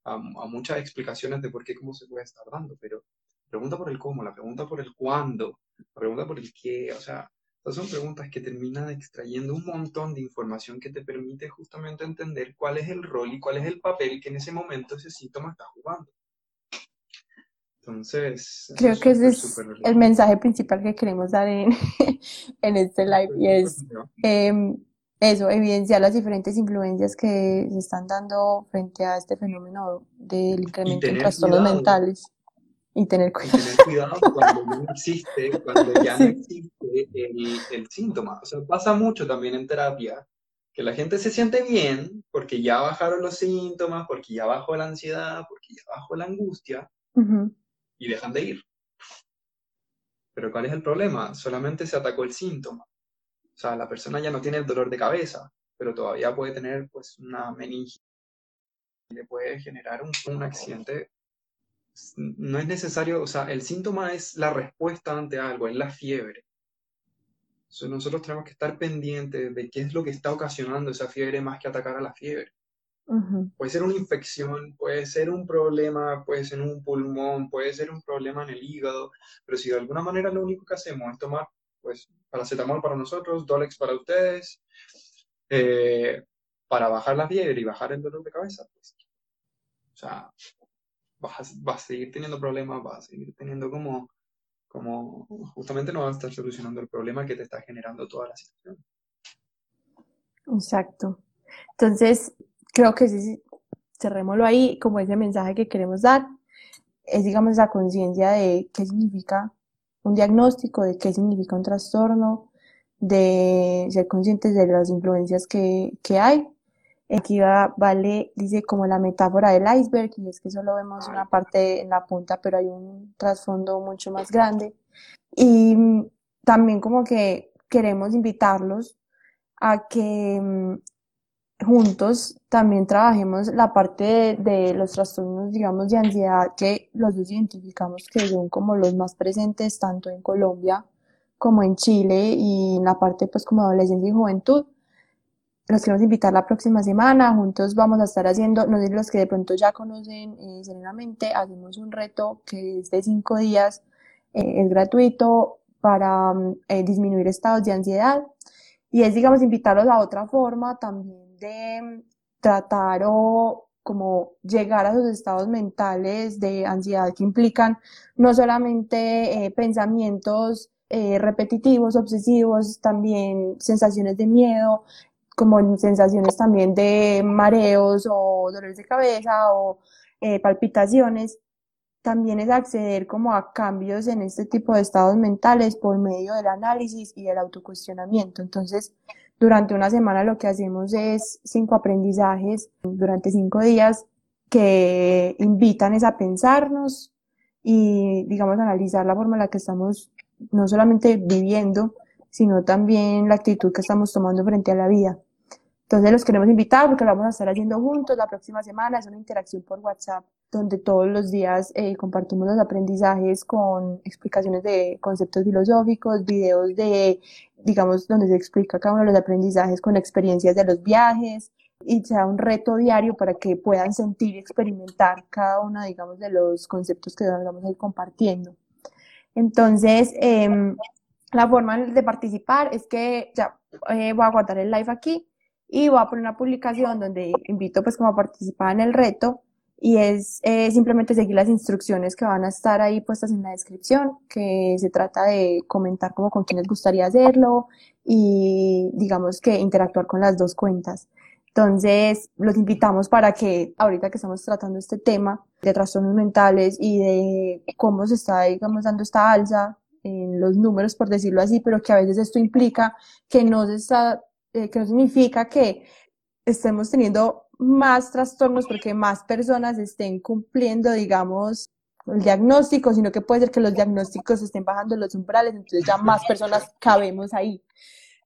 a, muchas explicaciones de por qué, cómo se puede estar dando, pero pregunta por el cómo, la pregunta por el cuándo, la pregunta por el qué, o sea, esas son preguntas que terminan extrayendo un montón de información que te permite justamente entender cuál es el rol y cuál es el papel que en ese momento ese síntoma está jugando. Entonces, creo que ese es el mensaje principal que queremos dar en, en este live y es em, eso, evidenciar las diferentes influencias que se están dando frente a este fenómeno del incremento en trastornos mentales. Y tener cuidado. Y tener cuidado cuando no existe, cuando ya no existe el, el síntoma. O sea, pasa mucho también en terapia que la gente se siente bien porque ya bajaron los síntomas, porque ya bajó la ansiedad, porque ya bajó la angustia, y dejan de ir. Pero ¿cuál es el problema? Solamente se atacó el síntoma. O sea, la persona ya no tiene el dolor de cabeza, pero todavía puede tener pues una meningitis y le puede generar un, un accidente. No es necesario, o sea, el síntoma es la respuesta ante algo, es la fiebre. Entonces nosotros tenemos que estar pendientes de qué es lo que está ocasionando esa fiebre más que atacar a la fiebre. Puede ser una infección, puede ser un problema, puede ser un pulmón, puede ser un problema en el hígado, pero si de alguna manera lo único que hacemos es tomar, pues, paracetamol para nosotros, Dolex para ustedes, eh, para bajar la fiebre y bajar el dolor de cabeza, pues, o sea, vas, a seguir teniendo problemas, vas a seguir teniendo como, como, justamente no vas a estar solucionando el problema que te está generando toda la situación. Exacto. Entonces, creo que sí, cerrémoslo ahí, como ese mensaje que queremos dar, es digamos esa conciencia de qué significa un diagnóstico, de qué significa un trastorno, de ser conscientes de las influencias que, que hay. Aquí va, vale, dice como la metáfora del iceberg, y es que solo vemos una parte en la punta, pero hay un trasfondo mucho más grande. Y también como que queremos invitarlos a que mm, juntos también trabajemos la parte de, los trastornos, digamos, de ansiedad que los dos identificamos que son como los más presentes tanto en Colombia como en Chile y en la parte pues como adolescencia y juventud. Los queremos invitar la próxima semana, juntos vamos a estar haciendo, no sé los que de pronto ya conocen eh, serenamente, hacemos un reto que es de cinco días, eh, es gratuito para mm, eh, disminuir estados de ansiedad y es digamos invitarlos a otra forma también de tratar o como llegar a esos estados mentales de ansiedad que implican no solamente eh, pensamientos eh, repetitivos, obsesivos, también sensaciones de miedo, como sensaciones también de mareos o dolores de cabeza o eh, palpitaciones, también es acceder como a cambios en este tipo de estados mentales por medio del análisis y del autocuestionamiento. Entonces, durante una semana lo que hacemos es cinco aprendizajes durante cinco días que invitan es a pensarnos y, digamos, analizar la forma en la que estamos no solamente viviendo, sino también la actitud que estamos tomando frente a la vida. Entonces los queremos invitar porque lo vamos a estar haciendo juntos la próxima semana. Es una interacción por WhatsApp donde todos los días eh, compartimos los aprendizajes con explicaciones de conceptos filosóficos, videos de, digamos, donde se explica cada uno de los aprendizajes con experiencias de los viajes y sea un reto diario para que puedan sentir y experimentar cada uno, digamos, de los conceptos que vamos a ir compartiendo. Entonces, eh, la forma de participar es que ya eh, voy a guardar el live aquí y voy a poner una publicación donde invito pues como a participar en el reto y es eh, simplemente seguir las instrucciones que van a estar ahí puestas en la descripción, que se trata de comentar como con quién les gustaría hacerlo y digamos que interactuar con las dos cuentas. Entonces, los invitamos para que ahorita que estamos tratando este tema de trastornos mentales y de cómo se está, digamos, dando esta alza en los números, por decirlo así, pero que a veces esto implica que no se está, eh, que no significa que estemos teniendo más trastornos porque más personas estén cumpliendo, digamos, el diagnóstico, sino que puede ser que los diagnósticos estén bajando los umbrales, entonces ya más personas cabemos ahí.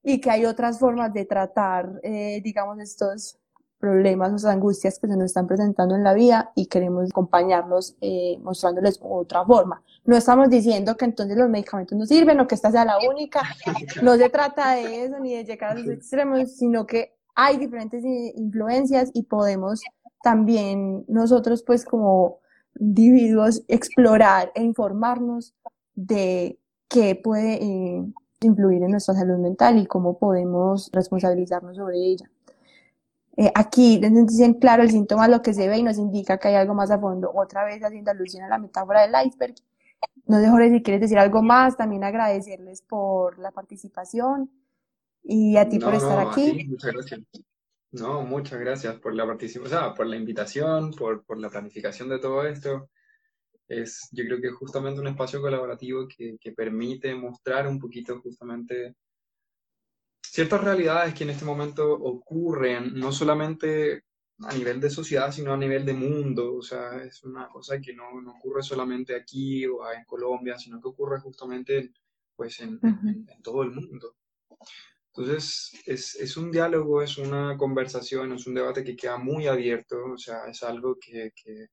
Y que hay otras formas de tratar, eh, digamos, estos problemas o angustias que se nos están presentando en la vida y queremos acompañarlos eh, mostrándoles otra forma. No estamos diciendo que entonces los medicamentos no sirven o que esta sea la única, no se trata de eso ni de llegar a los extremos, sino que hay diferentes influencias y podemos también nosotros pues como individuos explorar e informarnos de qué puede eh, influir en nuestra salud mental y cómo podemos responsabilizarnos sobre ella. Eh, aquí dicen claro el síntoma lo que se ve y nos indica que hay algo más a fondo. Otra vez haciendo alusión a la metáfora del iceberg. No sé, Jorge, si quieres decir algo más, también agradecerles por la participación y a ti por estar aquí. muchas gracias. No, muchas gracias por la participación, por la invitación, por, por la planificación de todo esto es yo creo que es justamente un espacio colaborativo que, que, permite mostrar un poquito justamente ciertas realidades que en este momento ocurren, no solamente a nivel de sociedad, sino a nivel de mundo. O sea, es una cosa que no, no ocurre solamente aquí o en Colombia, sino que ocurre justamente pues, en, en, todo el mundo. Entonces, es, es, un diálogo, es una conversación, es un debate que queda muy abierto, o sea, es algo que, que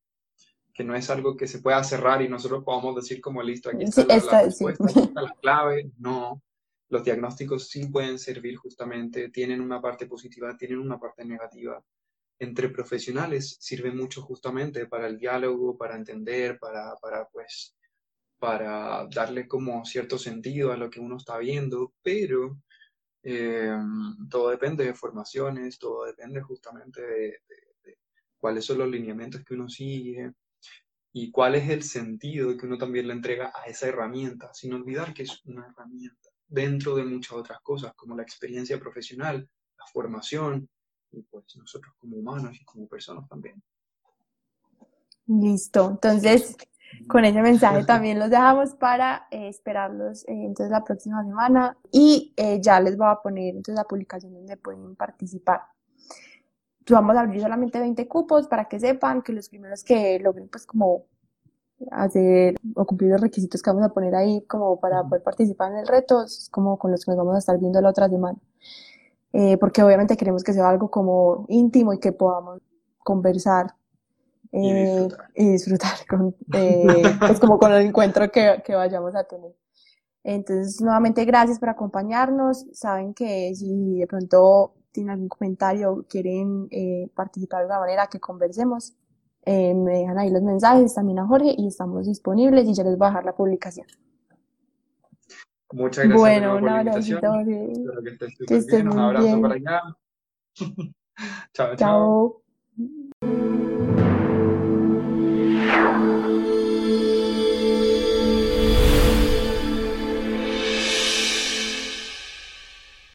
que no es algo que se pueda cerrar y nosotros podamos decir como listo, aquí está, la, respuesta, aquí está la clave. No, los diagnósticos sí pueden servir justamente, tienen una parte positiva, tienen una parte negativa. Entre profesionales sirve mucho justamente para el diálogo, para entender, para, para pues, para darle como cierto sentido a lo que uno está viendo, pero eh, todo depende de formaciones, todo depende justamente de, de cuáles son los lineamientos que uno sigue, y cuál es el sentido que uno también le entrega a esa herramienta, sin olvidar que es una herramienta dentro de muchas otras cosas, como la experiencia profesional, la formación, y pues nosotros como humanos y como personas también. Listo, entonces con ese mensaje también los dejamos para eh, esperarlos eh, entonces la próxima semana y eh, ya les voy a poner entonces la publicación donde pueden participar. Vamos a abrir solamente 20 cupos para que sepan que los primeros que logren pues como hacer o cumplir los requisitos que vamos a poner ahí como para poder participar en el reto es como con los que nos vamos a estar viendo la otra semana. Eh, porque obviamente queremos que sea algo como íntimo y que podamos conversar eh, y disfrutar, con, eh, pues como con el encuentro que, que vayamos a tener. Entonces, nuevamente gracias por acompañarnos. Saben que si de pronto tienen algún comentario quieren eh, participar de alguna manera que conversemos, eh, me dejan ahí los mensajes también a Jorge y estamos disponibles y ya les voy a dejar la publicación. Muchas gracias. Bueno, un abrazo, Jorge. Espero que estés, que estés bien. Un abrazo para allá. chao, chao. Chao.